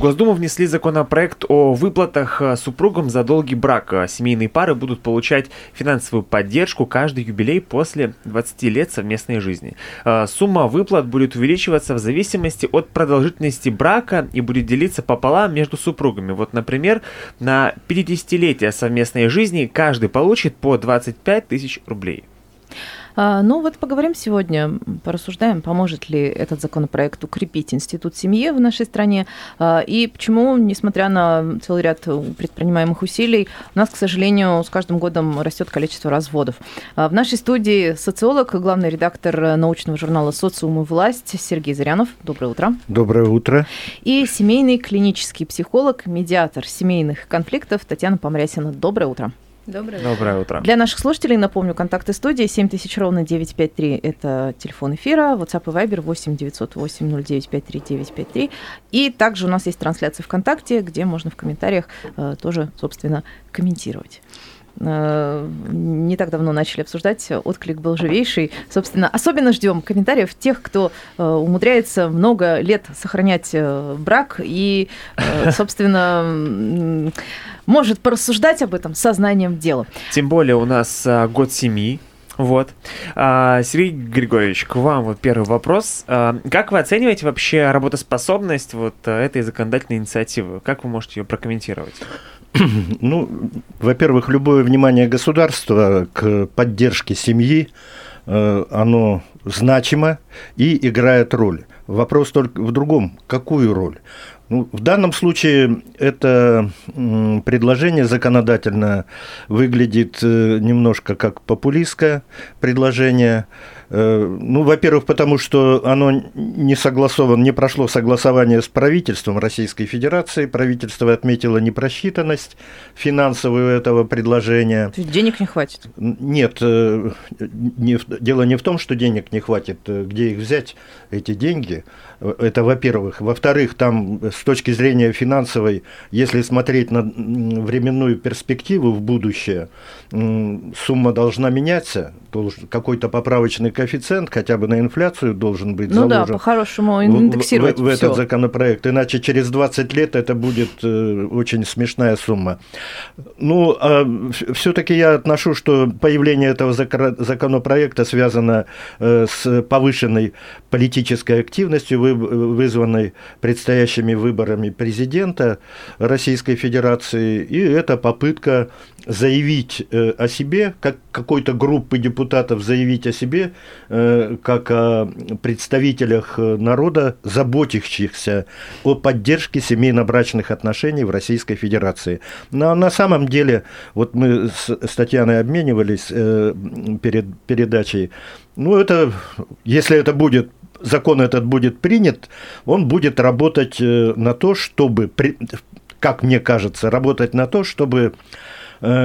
В Госдуму внесли законопроект о выплатах э, супругам за долгий брак. Э, Семейные пары будут получать финансовую поддержку каждый юбилей после 20 лет совместной жизни. Э, Сумма выплат будет увеличиваться в зависимости от продолжительности брака и будет делиться пополам между супругами. Вот, например, на 50-летие совместной жизни каждый получит по 25 тысяч рублей. А, Ну вот поговорим сегодня, порассуждаем, поможет ли этот законопроект укрепить институт семьи в нашей стране а, и почему, несмотря на целый ряд предпринимаемых усилий, у нас, к сожалению, с каждым годом растет количество разводов. А, В нашей студии социолог, главный редактор научного журнала «Социум и власть» Сергей Зарянов. Доброе утро. Доброе утро. И семейный клинический психолог, медиатор семейных конфликтов Татьяна Помрясина. Доброе утро. Доброе Доброе утро. Для наших слушателей напомню, контакты студии 7000 ровно 953 – это телефон эфира, WhatsApp и Viber 8 908 0953 953. И также у нас есть трансляция ВКонтакте, где можно в комментариях э, тоже, собственно, комментировать. Э, Не так давно начали обсуждать, отклик был живейший. Собственно, особенно ждем комментариев тех, кто э, умудряется много лет сохранять э, брак и, собственно, может порассуждать об этом сознанием дела. Тем более у нас а, год семьи. Вот. А, Сергей Григорьевич, к вам вот первый вопрос. А, как вы оцениваете вообще работоспособность вот этой законодательной инициативы? Как вы можете ее прокомментировать? Ну, во-первых, любое внимание государства к поддержке семьи, э, оно значимо и играет роль. Вопрос только в другом, какую роль? Ну, в данном случае это предложение законодательно выглядит э, немножко как популистское предложение. Э, Ну, во-первых, потому что оно не согласовано, не прошло согласование с правительством Российской Федерации. Правительство отметило непросчитанность финансовую этого предложения. Денег не хватит. Нет, э, не дело не в том, что денег не хватит, где их взять, эти деньги. Это во-первых. Во-вторых, там с точки зрения финансовой, если смотреть на временную перспективу в будущее, сумма должна меняться, должен- какой-то поправочный коэффициент хотя бы на инфляцию должен быть Ну да, заложен по-хорошему в- индексировать в, в всё. этот законопроект. Иначе через 20 лет это будет э, очень смешная сумма. Ну, все-таки я отношу, что появление этого законопроекта связано э, с повышенной политической активностью, вы- вызванной предстоящими выборами президента Российской Федерации. И это попытка заявить э, о себе, как какой-то группы депутатов заявить о себе, э, как о представителях э, народа, заботящихся о поддержке семейно-брачных отношений в Российской Федерации. Но на самом деле, вот мы с Татьяной обменивались э, перед передачей, ну это, если это будет закон этот будет принят, он будет работать на то, чтобы, как мне кажется, работать на то, чтобы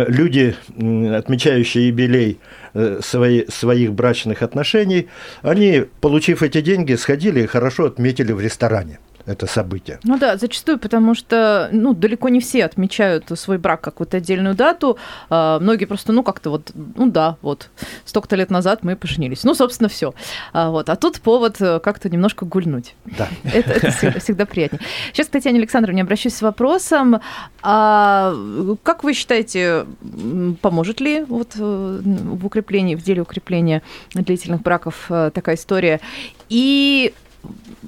люди, м, отмечающие юбилей э, свои- своих брачных отношений, они, получив эти деньги, сходили и хорошо отметили в ресторане это событие. Ну да, зачастую, потому что ну, далеко не все отмечают свой брак какую-то отдельную дату. А, многие просто, ну, как-то вот, ну да, вот, столько-то лет назад мы поженились. Ну, собственно, все. А, вот. а тут повод э, как-то немножко гульнуть. Да. Это, это всегда, всегда приятнее. Сейчас к Татьяне Александровне обращусь с вопросом. А, как вы считаете, поможет ли вот э, в укреплении, в деле укрепления длительных браков э, такая история? И,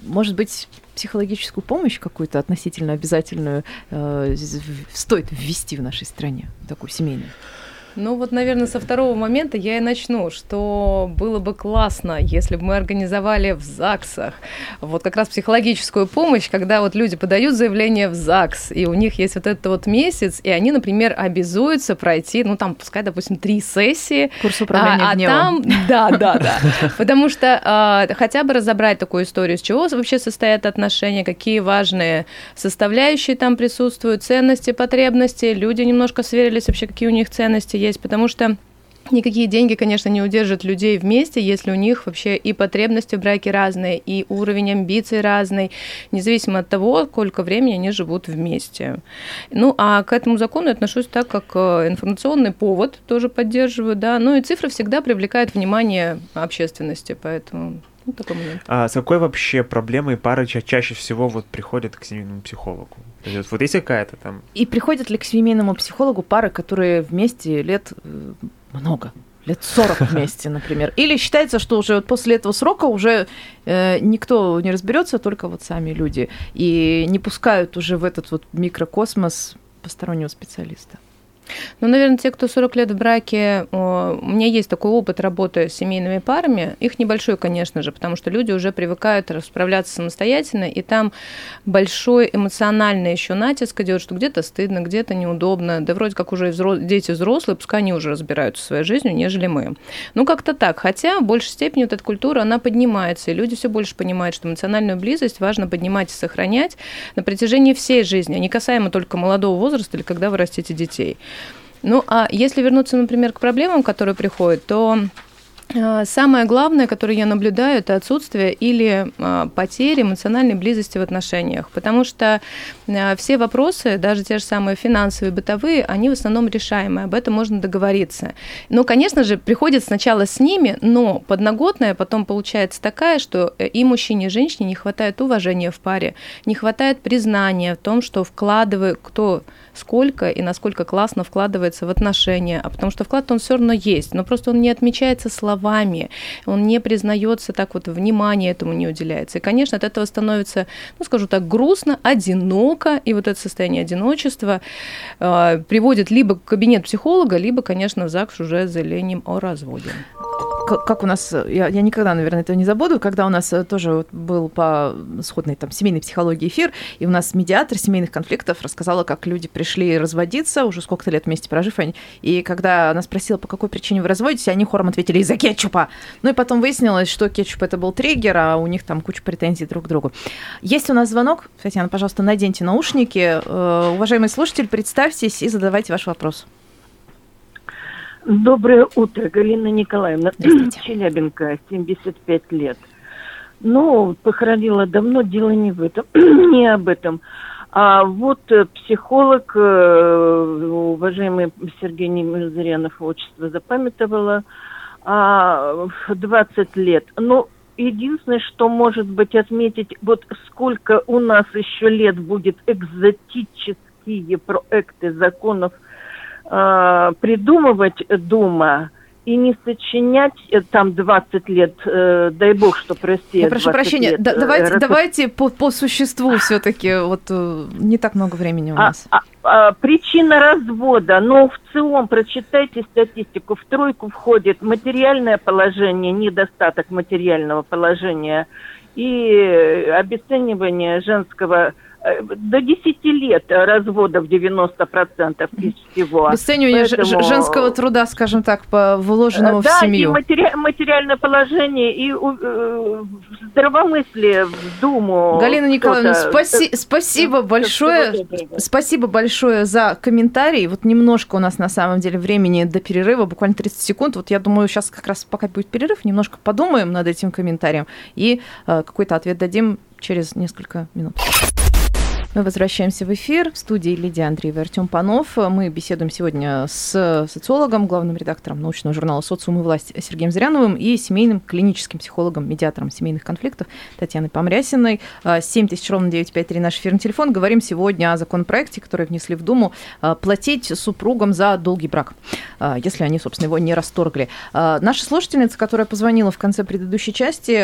может быть, психологическую помощь какую-то относительно обязательную э, стоит ввести в нашей стране, такую семейную? Ну вот, наверное, со второго момента я и начну, что было бы классно, если бы мы организовали в ЗАГСах вот как раз психологическую помощь, когда вот люди подают заявление в ЗАГС, и у них есть вот этот вот месяц, и они, например, обязуются пройти, ну там, пускай, допустим, три сессии, Курс управления а, а гневом. там, да, да, да. Потому что а, хотя бы разобрать такую историю, с чего вообще состоят отношения, какие важные составляющие там присутствуют, ценности, потребности, люди немножко сверились вообще, какие у них ценности есть, потому что Никакие деньги, конечно, не удержат людей вместе, если у них вообще и потребности в браке разные, и уровень амбиций разный, независимо от того, сколько времени они живут вместе. Ну, а к этому закону я отношусь так, как э, информационный повод тоже поддерживаю, да. Ну и цифры всегда привлекают внимание общественности, поэтому ну, такой момент. А с какой вообще проблемой пары ча- чаще всего вот приходят к семейному психологу? То есть вот есть какая-то там... И приходят ли к семейному психологу пары, которые вместе лет э, много? Лет 40 вместе, например. Или считается, что уже вот после этого срока уже э, никто не разберется, только вот сами люди. И не пускают уже в этот вот микрокосмос постороннего специалиста. Ну, наверное, те, кто 40 лет в браке, у меня есть такой опыт работы с семейными парами. Их небольшой, конечно же, потому что люди уже привыкают расправляться самостоятельно, и там большой эмоциональный еще натиск идет, что где-то стыдно, где-то неудобно. Да вроде как уже взро- дети взрослые, пускай они уже разбираются своей жизнью, нежели мы. Ну, как-то так. Хотя в большей степени вот эта культура, она поднимается, и люди все больше понимают, что эмоциональную близость важно поднимать и сохранять на протяжении всей жизни, а не касаемо только молодого возраста или когда вы растите детей. Ну, а если вернуться, например, к проблемам, которые приходят, то э, Самое главное, которое я наблюдаю, это отсутствие или э, потери эмоциональной близости в отношениях. Потому что э, все вопросы, даже те же самые финансовые, бытовые, они в основном решаемые. Об этом можно договориться. Ну, конечно же, приходит сначала с ними, но подноготная потом получается такая, что и мужчине, и женщине не хватает уважения в паре, не хватает признания в том, что вкладывает кто сколько и насколько классно вкладывается в отношения, а потому что вклад он все равно есть, но просто он не отмечается словами, он не признается так вот, внимание этому не уделяется. И, конечно, от этого становится, ну, скажу так, грустно, одиноко, и вот это состояние одиночества э, приводит либо к кабинет психолога, либо, конечно, в ЗАГС уже заявлением о разводе. Как у нас, я, я никогда, наверное, этого не забуду, когда у нас э, тоже был по сходной там семейной психологии эфир, и у нас медиатор семейных конфликтов рассказала, как люди пришли разводиться, уже сколько-то лет вместе прожив они, и когда она спросила, по какой причине вы разводитесь, они хором ответили из-за кетчупа. Ну и потом выяснилось, что кетчуп это был триггер, а у них там куча претензий друг к другу. Есть у нас звонок. Татьяна, пожалуйста, наденьте наушники. Э, Уважаемый слушатель, представьтесь и задавайте ваш вопрос. Доброе утро, Галина Николаевна. Челябинка, 75 лет. Ну, похоронила давно, дело не в этом, не об этом. А вот э, психолог, э, уважаемый Сергей Немезрянов, отчество запамятовала, а, 20 лет. Но единственное, что может быть отметить, вот сколько у нас еще лет будет экзотические проекты законов э, придумывать дома и не сочинять э, там 20 лет, э, дай бог, что прости. Я прошу 20 прощения, лет, да- э, давайте, рас- давайте по, по существу все-таки. Вот э, не так много времени у А, нас. а, а, причина развода, ну, в целом, прочитайте статистику, в тройку входит материальное положение, недостаток материального положения и э, обесценивание женского э, до 10 лет разводов 90% из всего. Обесценивание Поэтому- женского труда, скажем так, по вложенного в да, семью. и матери- материальное положение, и э, здравомыслие в Думу. Галина Николаевна, спаси- спасибо большое. Спасибо большое за комментарий. Вот немножко у нас на самом деле времени до перерыва, буквально 30 секунд. Вот я думаю, сейчас как раз пока будет перерыв, немножко подумаем над этим комментарием и э, какой-то ответ дадим через несколько минут. Мы возвращаемся в эфир. В студии Лидия Андреева и Артем Панов. Мы беседуем сегодня с социологом, главным редактором научного журнала «Социум и власть» Сергеем Зряновым и семейным клиническим психологом, медиатором семейных конфликтов Татьяной Помрясиной. 7 тысяч ровно 953 наш эфирный телефон. Говорим сегодня о законопроекте, который внесли в Думу, а, платить супругам за долгий брак, а, если они, собственно, его не расторгли. А, Наша слушательница, которая позвонила в конце предыдущей части,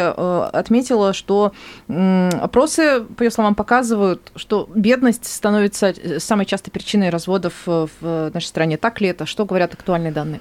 отметила, что опросы, по ее словам, показывают, что бедность становится э, самой частой причиной разводов э, в нашей стране. Так ли это? Что говорят актуальные данные?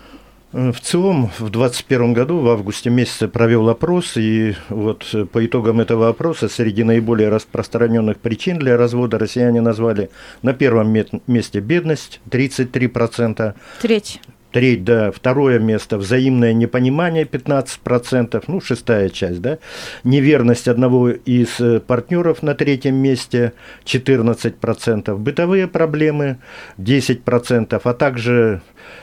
Э, В целом, в 2021 году, в августе месяце, провел опрос, и вот э, по итогам этого опроса среди наиболее распространенных причин для развода россияне назвали на первом месте бедность 33%, Треть. Треть, да, второе место взаимное непонимание 15%, ну, шестая часть, да, неверность одного из э, партнеров на третьем месте 14%, бытовые проблемы 10%, а также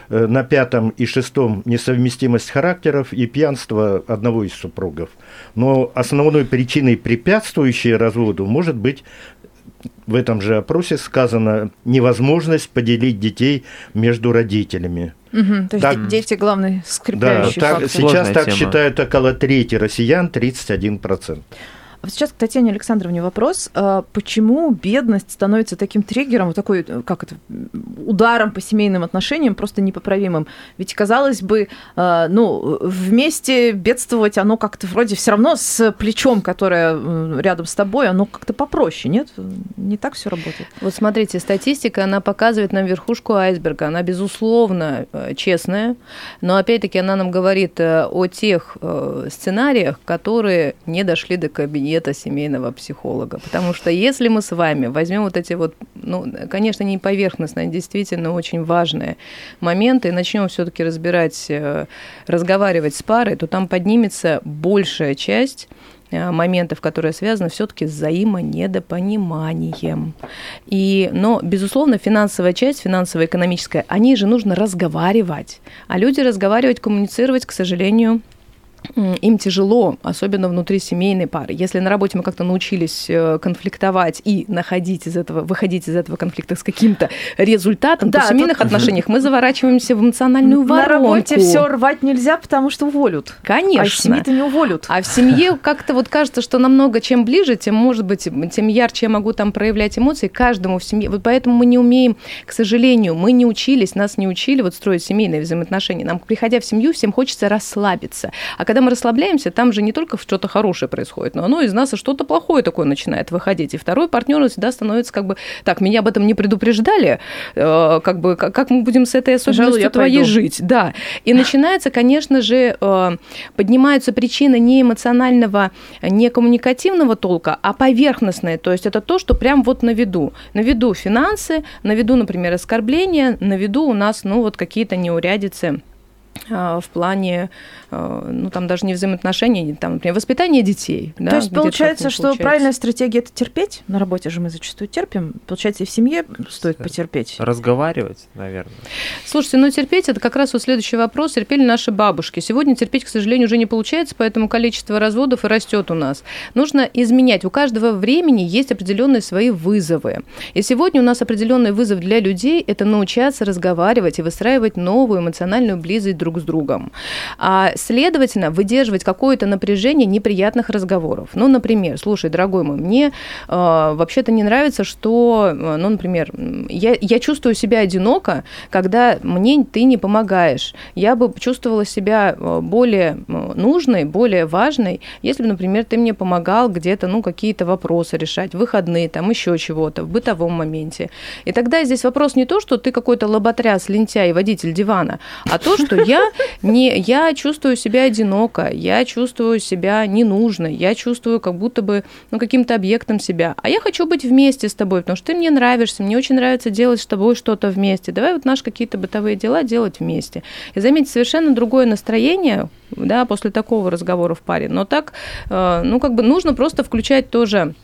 э, на пятом и шестом несовместимость характеров и пьянство одного из супругов. Но основной причиной, препятствующей разводу, может быть в этом же опросе сказано невозможность поделить детей между родителями. Мгм, То есть Так. дети главный Да, скрепляющий так- фактор. сейчас Сложная так тема. считают около трети россиян, 31%. А Сейчас к Татьяне Александровне вопрос. А Почему бедность становится таким триггером, вот такой, э, как это, ударом по семейным отношениям, просто непоправимым? Ведь, казалось бы, э, ну, вместе бедствовать, оно как-то вроде все равно с плечом, которое рядом с тобой, оно как-то попроще, нет? Не так все работает. Вот смотрите, статистика, она показывает нам верхушку айсберга. Она, безусловно, э, честная, но опять-таки она нам говорит э, о тех сценариях, которые не дошли до кабинета семейного психолога. Потому что если мы с вами возьмем вот эти вот, ну, конечно, не поверхностные, а действительно очень важные моменты и начнем все-таки разбирать, э, разговаривать с парой, то там поднимется большая часть э, моментов, которые связаны все-таки с взаимонедопониманием. И, но, безусловно, финансовая часть, финансово-экономическая, о ней же нужно разговаривать. А люди разговаривать, коммуницировать, к сожалению, им тяжело, особенно внутри семейной пары. Если на работе мы как-то научились э, конфликтовать и находить из этого, выходить из этого конфликта с каким-то результатом, Да, то в семейных тут- отношениях мы заворачиваемся в эмоциональную На воронку. работе все рвать нельзя, потому что уволят. А в Конечно. семье-то не уволят. А в семье как-то вот кажется, что намного чем ближе, тем, может быть, тем ярче я могу там проявлять эмоции каждому в семье. Вот поэтому мы не умеем, к сожалению, мы не учились, нас не учили вот строить семейные взаимоотношения. Нам, приходя в семью, всем хочется расслабиться. А когда мы расслабляемся, там же не только что-то хорошее происходит, но оно из нас и что-то плохое такое начинает выходить. И второй партнер всегда становится как бы, так, меня об этом не предупреждали, э, как бы, как, как мы будем с этой особенностью я твоей пойду. жить? Да. И начинается, конечно же, э, поднимаются причины не эмоционального, не коммуникативного толка, а поверхностные. То есть это то, что прям вот на виду. На виду финансы, на виду, например, оскорбления, на виду у нас, ну, вот какие-то неурядицы в плане, а, ну, там даже не взаимоотношений, там, например, воспитания детей. да, То есть где-то получается, что получается. правильная стратегия это терпеть. На работе же мы зачастую терпим. Получается, и в семье стоит потерпеть. Разговаривать, наверное. Слушайте, ну терпеть это как раз вот следующий вопрос. Терпели наши бабушки. Сегодня терпеть, к сожалению, уже не получается, поэтому количество разводов и растет у нас. Нужно изменять. У каждого времени есть определенные свои вызовы. И сегодня у нас определенный вызов для людей – это научаться разговаривать и выстраивать новую эмоциональную близость друг с другом. А, следовательно, выдерживать какое-то напряжение неприятных разговоров. Ну, например, слушай, дорогой мой, мне э, вообще-то не нравится, что, э, ну, например, я, я чувствую себя одиноко, когда мне ты не помогаешь. Я бы чувствовала себя э, более нужной, более важной, если бы, например, ты мне помогал где-то, ну, какие-то вопросы решать, выходные, там, еще чего-то, в бытовом моменте. И тогда здесь вопрос не то, что ты какой-то лоботряс, лентяй, водитель дивана, а то, что я не, я чувствую себя одиноко, я чувствую себя ненужной, я чувствую как будто бы ну, каким-то объектом себя. А я хочу быть вместе с тобой, потому что ты мне нравишься, мне очень нравится делать с тобой что-то вместе. Давай вот наши какие-то бытовые дела делать вместе. И заметьте, совершенно другое настроение, да, после такого разговора в паре. Но так, э, ну, как бы нужно просто включать тоже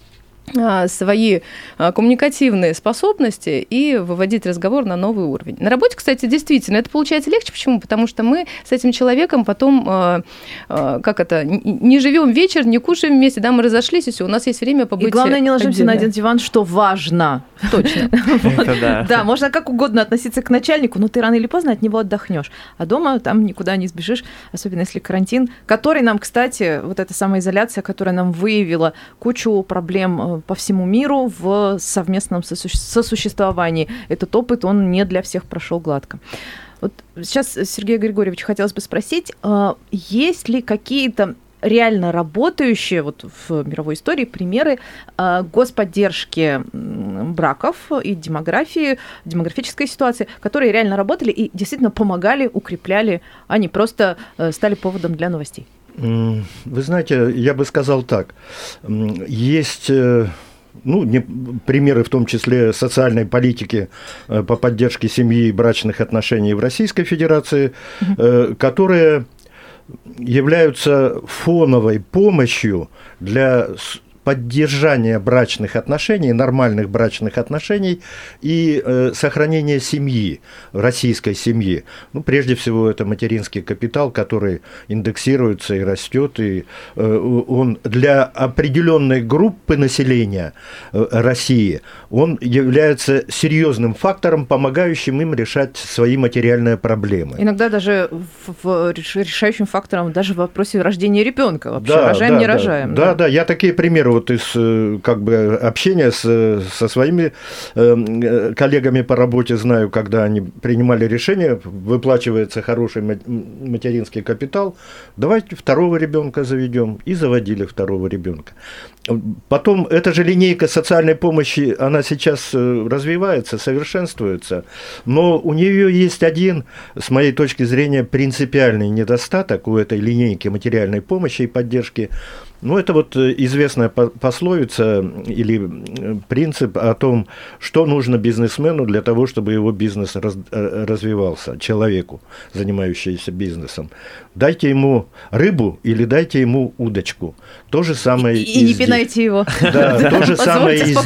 свои а, коммуникативные способности и выводить разговор на новый уровень. На работе, кстати, действительно, это получается легче. Почему? Потому что мы с этим человеком потом, а, а, как это, не живем вечер, не кушаем вместе, да, мы разошлись, и все, у нас есть время побыть И главное, не ложимся на отдельно. один диван, что важно. Точно. Да, можно как угодно относиться к начальнику, но ты рано или поздно от него отдохнешь. А дома там никуда не сбежишь, особенно если карантин, который нам, кстати, вот эта самоизоляция, которая нам выявила кучу проблем э, по всему миру в совместном сосу- сосуществовании. Этот опыт, он не для всех прошел гладко. Вот сейчас, Сергей Григорьевич, хотелось бы спросить, э, есть ли какие-то реально работающие вот в мировой истории примеры э, господдержки браков и демографии, демографической ситуации, которые реально работали и действительно помогали, укрепляли, а не просто э, стали поводом для новостей. Вы знаете, я бы сказал так. Есть э, ну, не, примеры в том числе социальной политики э, по поддержке семьи и брачных отношений в Российской Федерации, э, которые являются фоновой помощью для поддержания брачных отношений, нормальных брачных отношений и э, сохранения семьи, российской семьи. Ну, прежде всего, это материнский капитал, который индексируется и растет, и э, он для определенной группы населения э, России, он является серьезным фактором, помогающим им решать свои материальные проблемы. Иногда даже в, в реш- решающим фактором даже в вопросе рождения ребенка вообще Да, рожаем, да, не да. рожаем. Да, да, я такие примеры вот из э, как бы общения с, со своими э, э, коллегами по работе знаю, когда они принимали решение, выплачивается хороший материнский капитал, давайте второго ребенка заведем и заводили второго ребенка. Потом эта же линейка социальной помощи, она сейчас э, развивается, совершенствуется, но у нее есть один, с моей точки зрения, принципиальный недостаток у этой линейки материальной помощи и поддержки. Ну, это вот э, известная по- пословица или э, принцип о том, что нужно бизнесмену для того, чтобы его бизнес раз- э, развивался, человеку, занимающемуся бизнесом. Дайте ему рыбу или дайте ему удочку. То же самое И, и не здесь. пинайте его. Да, то же самое и здесь.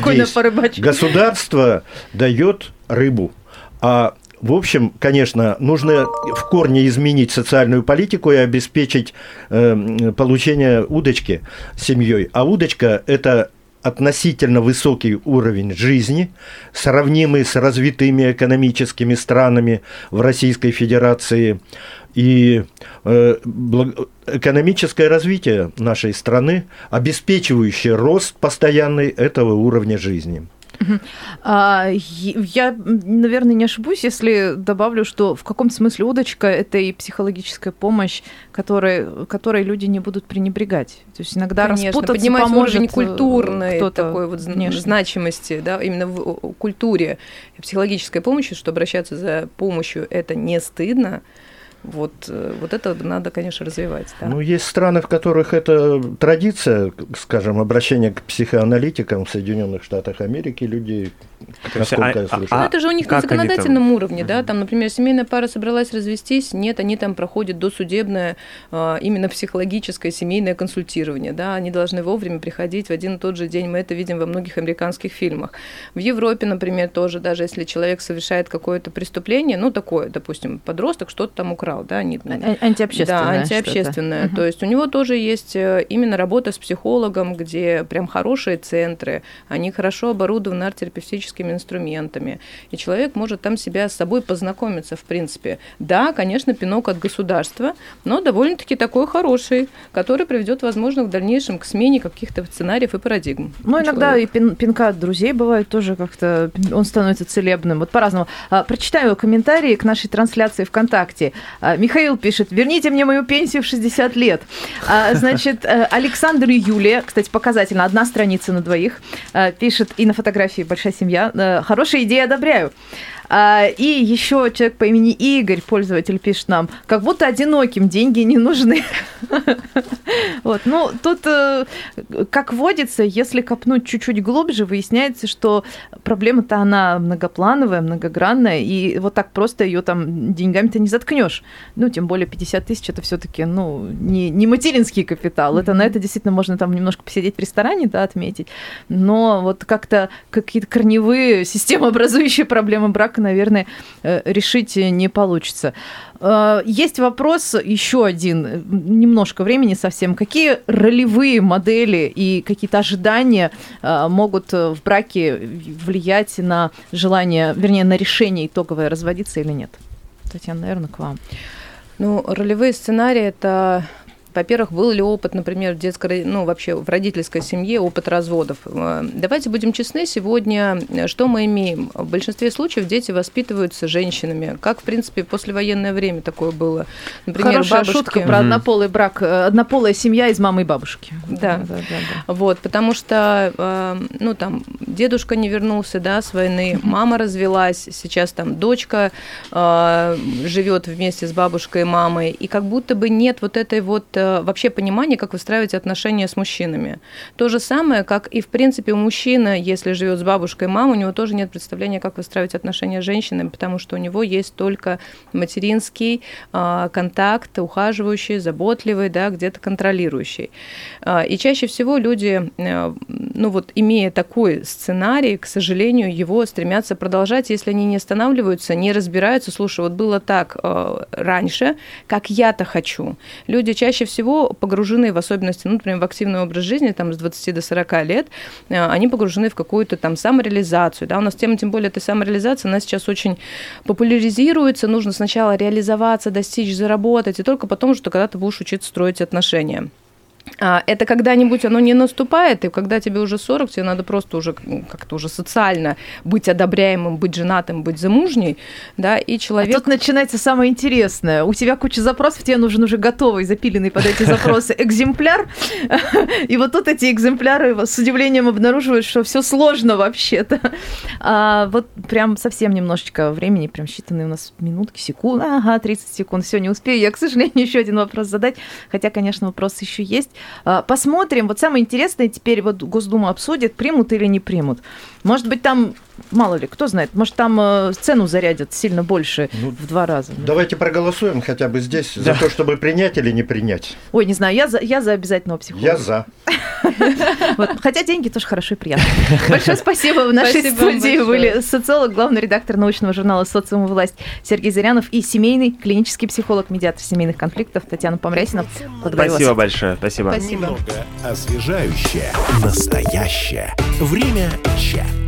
Государство дает рыбу, а в общем, конечно, нужно в корне изменить социальную политику и обеспечить э, получение удочки семьей. А удочка – это относительно высокий уровень жизни, сравнимый с развитыми экономическими странами в Российской Федерации. И э, экономическое развитие нашей страны, обеспечивающее рост постоянный этого уровня жизни. А, я, наверное, не ошибусь, если добавлю, что в каком-то смысле удочка – это и психологическая помощь, которой, которой люди не будут пренебрегать. То есть иногда Конечно, распутаться поднимать поможет уровень э, культурной такой вот внешне. значимости, да, именно в культуре психологической помощи, что обращаться за помощью это не стыдно. Вот, э, вот это надо, конечно, развивать. Да. Ну, есть страны, в которых это традиция, скажем, обращение к психоаналитикам в Соединенных Штатах Америки людей, То есть, насколько а- я слышал. Ну, а- это же у них на законодательном уровне, да, там, например, семейная пара собралась развестись, нет, они там проходят досудебное а, именно психологическое семейное консультирование, да, они должны вовремя приходить в один и тот же день, мы это видим во многих американских фильмах. В Европе, например, тоже, даже если человек совершает какое-то преступление, ну, такое, допустим, подросток что-то там украл, да, они, А- а- Антиобщественное. да, антиобщественное. Мгм. То есть у него тоже есть э, именно работа с психологом, где прям хорошие центры, они хорошо оборудованы арт-терапевтическими инструментами, и человек может там себя с собой познакомиться, в принципе. Да, конечно, пинок от государства, но довольно-таки такой хороший, который приведет, возможно, в дальнейшем к смене каких-то сценариев и парадигм. Ну, иногда человека. и пин- пинка от друзей бывает тоже как-то, он становится целебным, вот по-разному. А, Прочитаю комментарии к нашей трансляции ВКонтакте. А, Михаил пишет, верните мне мою пенсию в 60 лет. А, Значит, э, Александр и Юлия, кстати, показательно, одна страница на двоих, а, пишет, и на фотографии большая семья, э, хорошая идея, одобряю. А, И еще человек по имени Игорь, пользователь, пишет нам, как будто одиноким деньги не нужны. Вот, ну, тут, э, как водится, если копнуть чуть-чуть глубже, выясняется, что проблема-то она многоплановая, многогранная, и вот так просто ее там деньгами-то не заткнешь. Ну, тем более 50 тысяч это все-таки, ну, не, не материнский капитал. Это на это действительно можно там немножко посидеть в ресторане, да, отметить. Но вот как-то какие-то корневые системообразующие проблемы брака, наверное, э, решить не получится. Э, Есть вопрос еще один, немножко времени совсем. Какие ролевые модели и какие-то ожидания э, могут в браке влиять на желание, вернее, на решение итоговое, разводиться или нет? Татьяна, наверное, к вам. Ну, ролевые сценарии это во-первых, был ли опыт, например, в детской, ну, вообще в родительской семье, опыт разводов. Э, Давайте будем честны, сегодня э, что мы имеем? В большинстве случаев дети воспитываются женщинами, как, в принципе, в послевоенное время такое было. Например, Хорошая бабушки... шутка про однополый брак, э, однополая семья из мамы и бабушки. Да. да, да, да. Вот, потому что, ну, там, дедушка не вернулся, да, с войны, мама развелась, сейчас там дочка живет вместе с бабушкой и мамой, и как будто бы нет вот этой вот э, вообще понимания, как выстраивать отношения с мужчинами. То же самое, как и, в принципе, у мужчины, если живет с бабушкой и мамой, у него тоже нет представления, как выстраивать отношения с женщинами, потому что у него есть только материнский а, контакт, ухаживающий, заботливый, да, где-то контролирующий. А, и чаще всего люди, э, ну вот, имея такой сценарий, к сожалению, его стремятся продолжать, если они не останавливаются, не разбираются, слушай, вот было так э, раньше, как я-то хочу. Люди чаще всего погружены в особенности, ну, например, в активный образ жизни, там, с 20 до 40 лет, э, они погружены в какую-то там самореализацию, да, у нас тема, тем более, этой самореализации, она сейчас очень популяризируется, нужно сначала реализоваться, достичь, заработать, и только потом, что когда ты будешь учиться строить отношения. А, это когда-нибудь оно не наступает, и когда тебе уже 40, тебе надо просто уже как-то уже социально быть одобряемым, быть женатым, быть замужней, да, и человек... А тут начинается самое интересное. У тебя куча запросов, тебе нужен уже готовый, запиленный под эти запросы экземпляр, и вот тут эти экземпляры с удивлением обнаруживают, что все сложно вообще-то. А вот прям совсем немножечко времени, прям считанные у нас минутки, секунды, ага, 30 секунд, все, не успею. Я, к сожалению, еще один вопрос задать, хотя, конечно, вопрос еще есть. А, посмотрим. Вот самое интересное теперь вот Госдума обсудит, примут или не примут. Может быть, там, мало ли, кто знает, может, там э, цену зарядят сильно больше ну, в два раза. Давайте проголосуем хотя бы здесь да. за то, чтобы принять или не принять. Ой, не знаю, я за, я за обязательного психолога. Я за. Хотя деньги тоже хорошо и приятно. Большое спасибо. В нашей студии были социолог, главный редактор научного журнала «Социум и власть» Сергей Зырянов и семейный клинический психолог, медиатор семейных конфликтов Татьяна Помрясина. Благодарю Спасибо вас. большое. Спасибо. Спасибо. Немного освежающее, настоящее. Время чат.